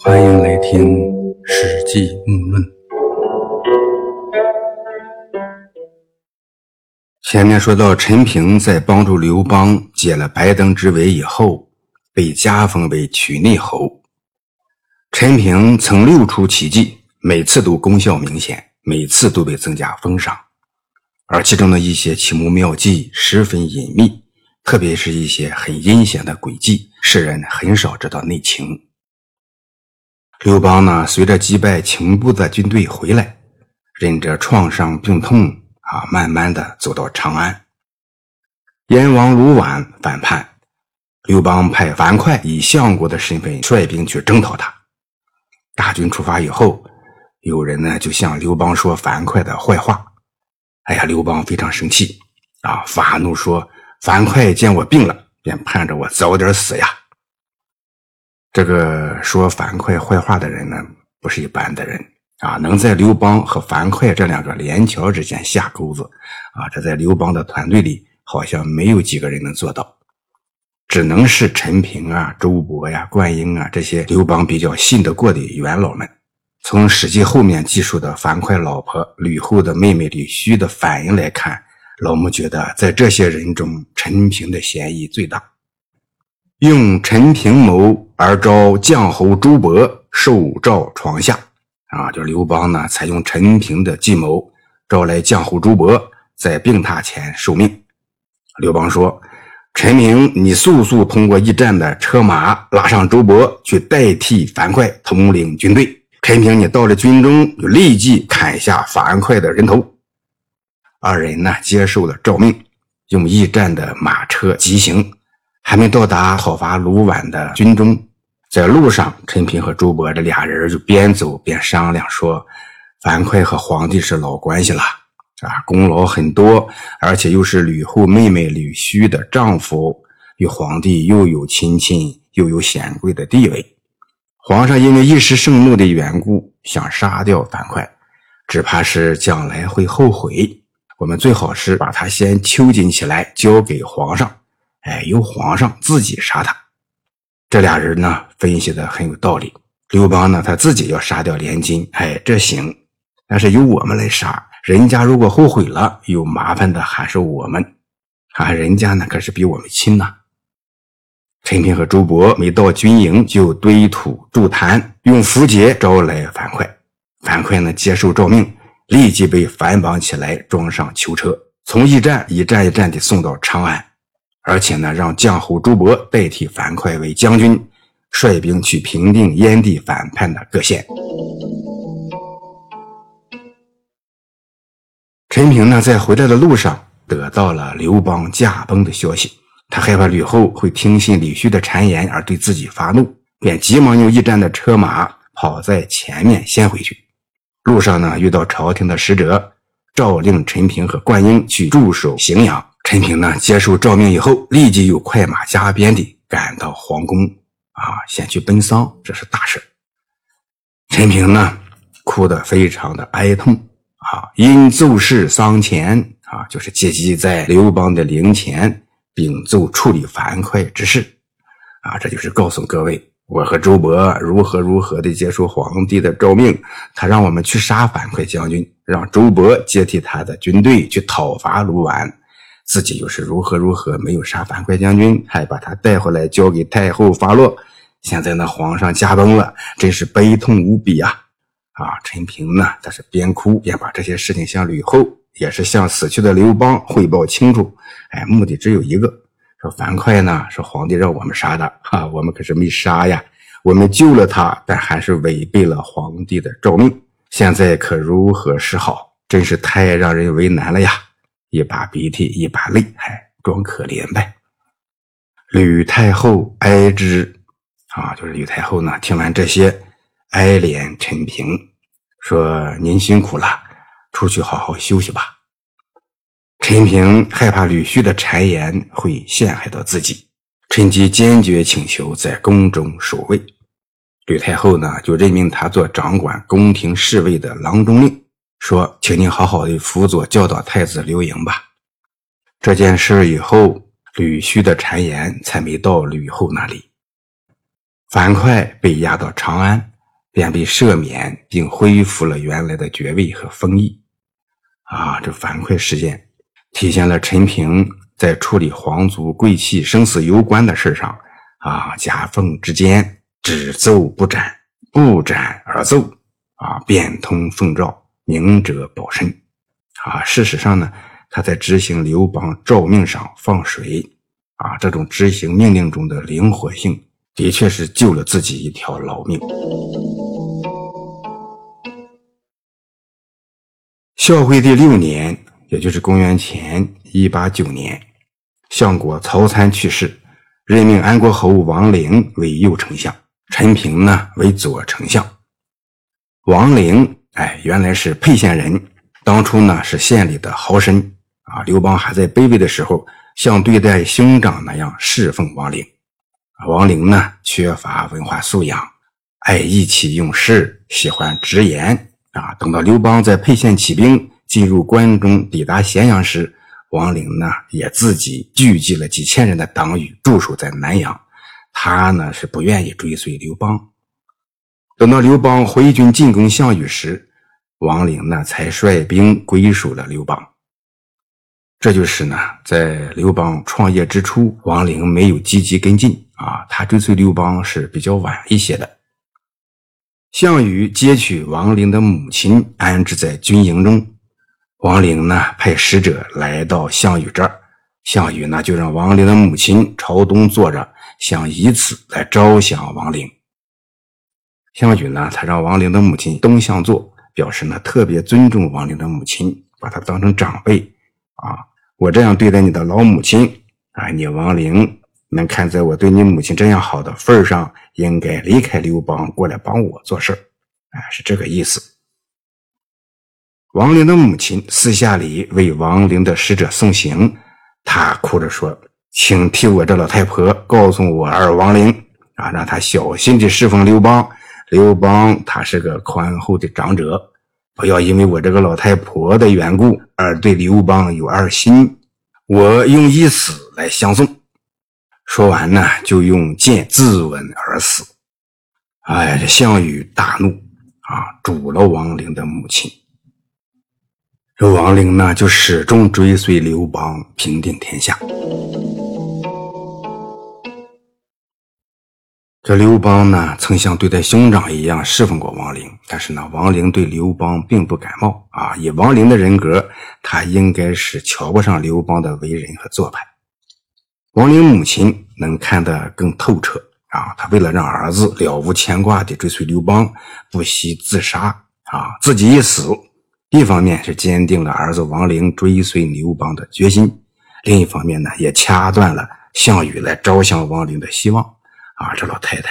欢迎来听《史记木论》。前面说到，陈平在帮助刘邦解了白登之围以后，被加封为曲内侯。陈平曾六出奇迹，每次都功效明显，每次都被增加封赏。而其中的一些奇谋妙计十分隐秘，特别是一些很阴险的诡计，世人很少知道内情。刘邦呢，随着击败秦部的军队回来，忍着创伤病痛啊，慢慢的走到长安。燕王卢绾反叛，刘邦派樊哙以相国的身份率兵去征讨他。大军出发以后，有人呢就向刘邦说樊哙的坏话。哎呀，刘邦非常生气啊，发怒说：“樊哙见我病了，便盼着我早点死呀。”这个说樊哙坏话的人呢，不是一般的人啊，能在刘邦和樊哙这两个连桥之间下钩子啊，这在刘邦的团队里好像没有几个人能做到，只能是陈平啊、周勃呀、灌婴啊这些刘邦比较信得过的元老们。从《史记》后面记述的樊哙老婆吕后的妹妹吕须的反应来看，老穆觉得在这些人中，陈平的嫌疑最大。用陈平谋而招将侯朱伯受诏床下，啊，就刘邦呢，采用陈平的计谋，招来将侯朱伯在病榻前受命。刘邦说：“陈平，你速速通过驿站的车马拉上周勃，去代替樊哙统领军队。”陈平，你到了军中，就立即砍下樊哙的人头。二人呢，接受了诏命，用驿站的马车急行，还没到达讨伐卢绾的军中，在路上，陈平和周勃这俩人就边走边商量说：“樊哙和皇帝是老关系了，啊，功劳很多，而且又是吕后妹妹吕须的丈夫，与皇帝又有亲戚，又有显贵的地位。”皇上因为一时盛怒的缘故，想杀掉樊哙，只怕是将来会后悔。我们最好是把他先囚禁起来，交给皇上，哎，由皇上自己杀他。这俩人呢，分析的很有道理。刘邦呢，他自己要杀掉连襟，哎，这行；但是由我们来杀，人家如果后悔了，有麻烦的还是我们，啊，人家呢可是比我们亲呐。陈平和周勃没到军营，就堆土筑坛，用符节招来樊哙。樊哙呢，接受诏命，立即被反绑起来，装上囚车，从驿站一站一站地送到长安。而且呢，让将侯朱伯代替樊哙为将军，率兵去平定燕地反叛的各县。陈平呢，在回来的路上，得到了刘邦驾崩的消息。他害怕吕后会听信李须的谗言而对自己发怒，便急忙用驿站的车马跑在前面先回去。路上呢，遇到朝廷的使者，诏令陈平和灌婴去驻守荥阳。陈平呢，接受诏命以后，立即又快马加鞭地赶到皇宫，啊，先去奔丧，这是大事。陈平呢，哭得非常的哀痛，啊，因奏事丧前，啊，就是借机在刘邦的陵前。禀奏处理樊哙之事，啊，这就是告诉各位，我和周勃如何如何的接受皇帝的诏命，他让我们去杀樊哙将军，让周勃接替他的军队去讨伐卢绾，自己又是如何如何没有杀樊哙将军，还把他带回来交给太后发落。现在呢，皇上驾崩了，真是悲痛无比啊！啊，陈平呢，他是边哭边把这些事情向吕后。也是向死去的刘邦汇报清楚，哎，目的只有一个，说樊哙呢是皇帝让我们杀的，哈，我们可是没杀呀，我们救了他，但还是违背了皇帝的诏命，现在可如何是好？真是太让人为难了呀！一把鼻涕一把泪，还装可怜呗。吕太后哀之，啊，就是吕太后呢，听完这些，哀怜陈平，说您辛苦了。出去好好休息吧。陈平害怕吕须的谗言会陷害到自己，趁机坚决请求在宫中守卫。吕太后呢，就任命他做掌管宫廷侍卫的郎中令，说：“请您好好的辅佐教导太子刘盈吧。”这件事以后，吕须的谗言才没到吕后那里。樊哙被押到长安，便被赦免，并恢复了原来的爵位和封邑。啊，这樊哙事件体现了陈平在处理皇族贵戚生死攸关的事上，啊，夹缝之间只奏不斩，不斩而奏，啊，变通奉诏，明哲保身。啊，事实上呢，他在执行刘邦诏命上放水，啊，这种执行命令中的灵活性。的确是救了自己一条老命。孝惠帝六年，也就是公元前一八九年，相国曹参去世，任命安国侯王陵为右丞相，陈平呢为左丞相。王陵，哎，原来是沛县人，当初呢是县里的豪绅啊。刘邦还在卑微的时候，像对待兄长那样侍奉王陵。王陵呢，缺乏文化素养，爱意气用事，喜欢直言啊。等到刘邦在沛县起兵，进入关中，抵达咸阳时，王陵呢也自己聚集了几千人的党羽，驻守在南阳。他呢是不愿意追随刘邦。等到刘邦回军进攻项羽时，王陵呢才率兵归属了刘邦。这就是呢，在刘邦创业之初，王陵没有积极跟进。啊，他追随刘邦是比较晚一些的。项羽接取王陵的母亲，安置在军营中。王陵呢，派使者来到项羽这儿，项羽呢就让王陵的母亲朝东坐着，想以此来招降王陵。项羽呢，他让王陵的母亲东向坐，表示呢特别尊重王陵的母亲，把他当成长辈。啊，我这样对待你的老母亲，啊，你王陵。能看在我对你母亲这样好的份上，应该离开刘邦，过来帮我做事哎，是这个意思。王陵的母亲私下里为王陵的使者送行，她哭着说：“请替我这老太婆告诉我儿王陵啊，让他小心地侍奉刘邦。刘邦他是个宽厚的长者，不要因为我这个老太婆的缘故而对刘邦有二心。我用一死来相送。”说完呢，就用剑自刎而死。哎，这项羽大怒啊，诛了王陵的母亲。这王陵呢，就始终追随刘邦，平定天下。这刘邦呢，曾像对待兄长一样侍奉过王陵，但是呢，王陵对刘邦并不感冒啊。以王陵的人格，他应该是瞧不上刘邦的为人和做派。王陵母亲能看得更透彻啊！她为了让儿子了无牵挂地追随刘邦，不惜自杀啊！自己一死，一方面是坚定了儿子王陵追随刘邦的决心，另一方面呢，也掐断了项羽来招降王陵的希望啊！这老太太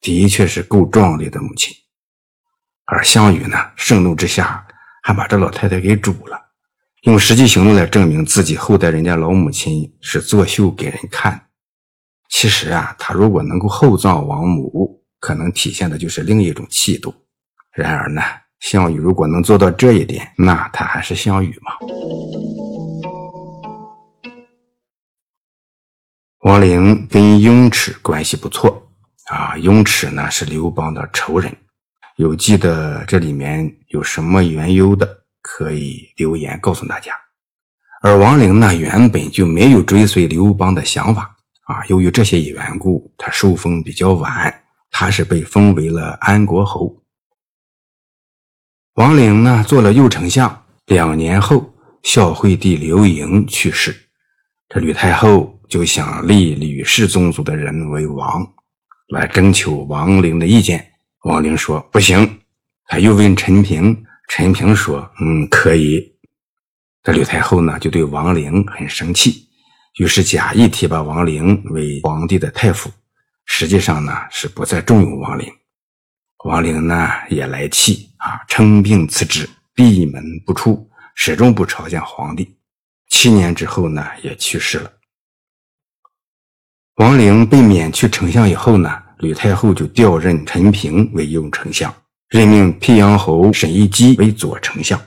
的确是够壮烈的母亲，而项羽呢，盛怒之下还把这老太太给煮了。用实际行动来证明自己厚待人家老母亲是作秀给人看。其实啊，他如果能够厚葬王母，可能体现的就是另一种气度。然而呢，项羽如果能做到这一点，那他还是项羽吗？王陵跟雍齿关系不错啊，雍齿呢是刘邦的仇人。有记得这里面有什么缘由的？可以留言告诉大家。而王陵呢，原本就没有追随刘邦的想法啊。由于这些缘故，他受封比较晚，他是被封为了安国侯。王陵呢，做了右丞相。两年后，孝惠帝刘盈去世，这吕太后就想立吕氏宗族的人为王，来征求王陵的意见。王陵说不行。他又问陈平。陈平说：“嗯，可以。”这吕太后呢，就对王陵很生气，于是假意提拔王陵为皇帝的太傅，实际上呢是不再重用王陵。王陵呢也来气啊，称病辞职，闭门不出，始终不朝见皇帝。七年之后呢，也去世了。王陵被免去丞相以后呢，吕太后就调任陈平为右丞相。任命辟阳侯沈一基为左丞相。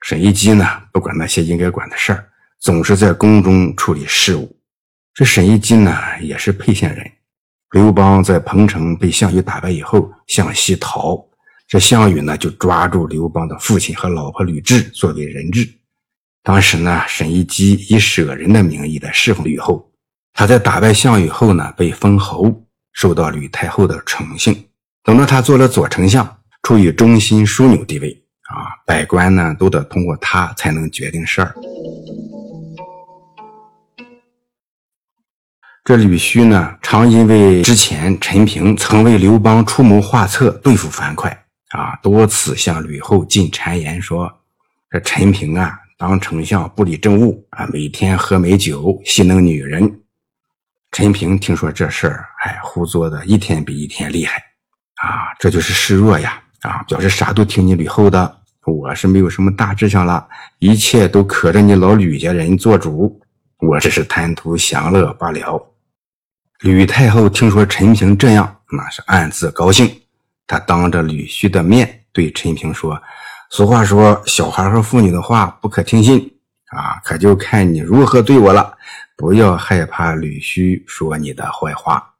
沈一基呢，不管那些应该管的事儿，总是在宫中处理事务。这沈一基呢，也是沛县人，刘邦在彭城被项羽打败以后，向西逃。这项羽呢，就抓住刘邦的父亲和老婆吕雉作为人质。当时呢，沈一基以舍人的名义来侍奉吕后。他在打败项羽后呢，被封侯，受到吕太后的宠幸。等到他做了左丞相，处于中心枢纽地位啊，百官呢都得通过他才能决定事儿。这吕须呢，常因为之前陈平曾为刘邦出谋划策对付樊哙啊，多次向吕后进谗言说：“这陈平啊。”当丞相不理政务啊，每天喝美酒，戏弄女人。陈平听说这事儿，哎，胡作的一天比一天厉害啊！这就是示弱呀！啊，表示啥都听你吕后的，我是没有什么大志向了，一切都可着你老吕家人做主，我只是贪图享乐罢了。吕太后听说陈平这样，那是暗自高兴，她当着吕须的面对陈平说。俗话说：“小孩和妇女的话不可听信啊，可就看你如何对我了。不要害怕吕须说你的坏话。”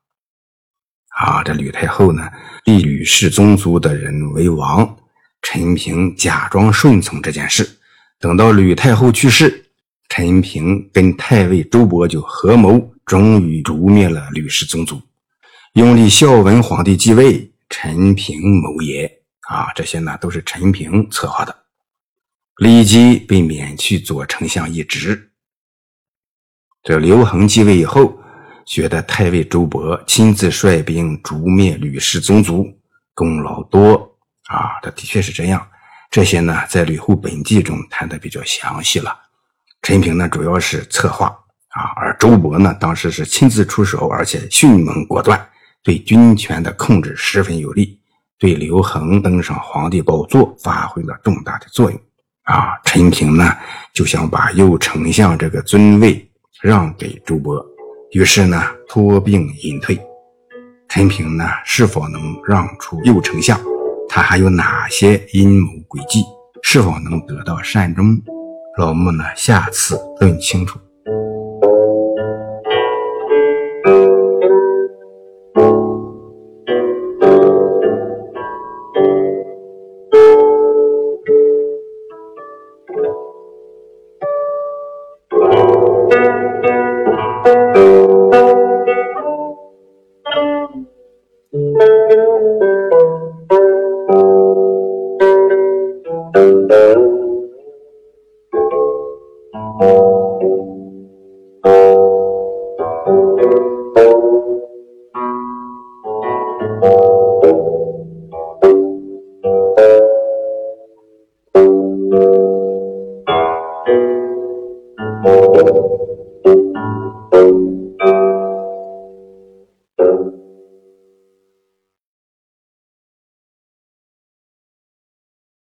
啊，这吕太后呢，立吕氏宗族的人为王，陈平假装顺从这件事。等到吕太后去世，陈平跟太尉周勃就合谋，终于诛灭了吕氏宗族，拥立孝文皇帝继位。陈平谋也。啊，这些呢都是陈平策划的，立即被免去左丞相一职。这刘恒继位以后，觉得太尉周勃亲自率兵诛灭吕氏宗族，功劳多啊，这的确是这样。这些呢，在《吕后本纪》中谈的比较详细了。陈平呢，主要是策划啊，而周勃呢，当时是亲自出手，而且迅猛果断，对军权的控制十分有利。对刘恒登上皇帝宝座发挥了重大的作用，啊，陈平呢就想把右丞相这个尊位让给周勃，于是呢托病隐退。陈平呢是否能让出右丞相？他还有哪些阴谋诡计？是否能得到善终？老穆呢下次问清楚。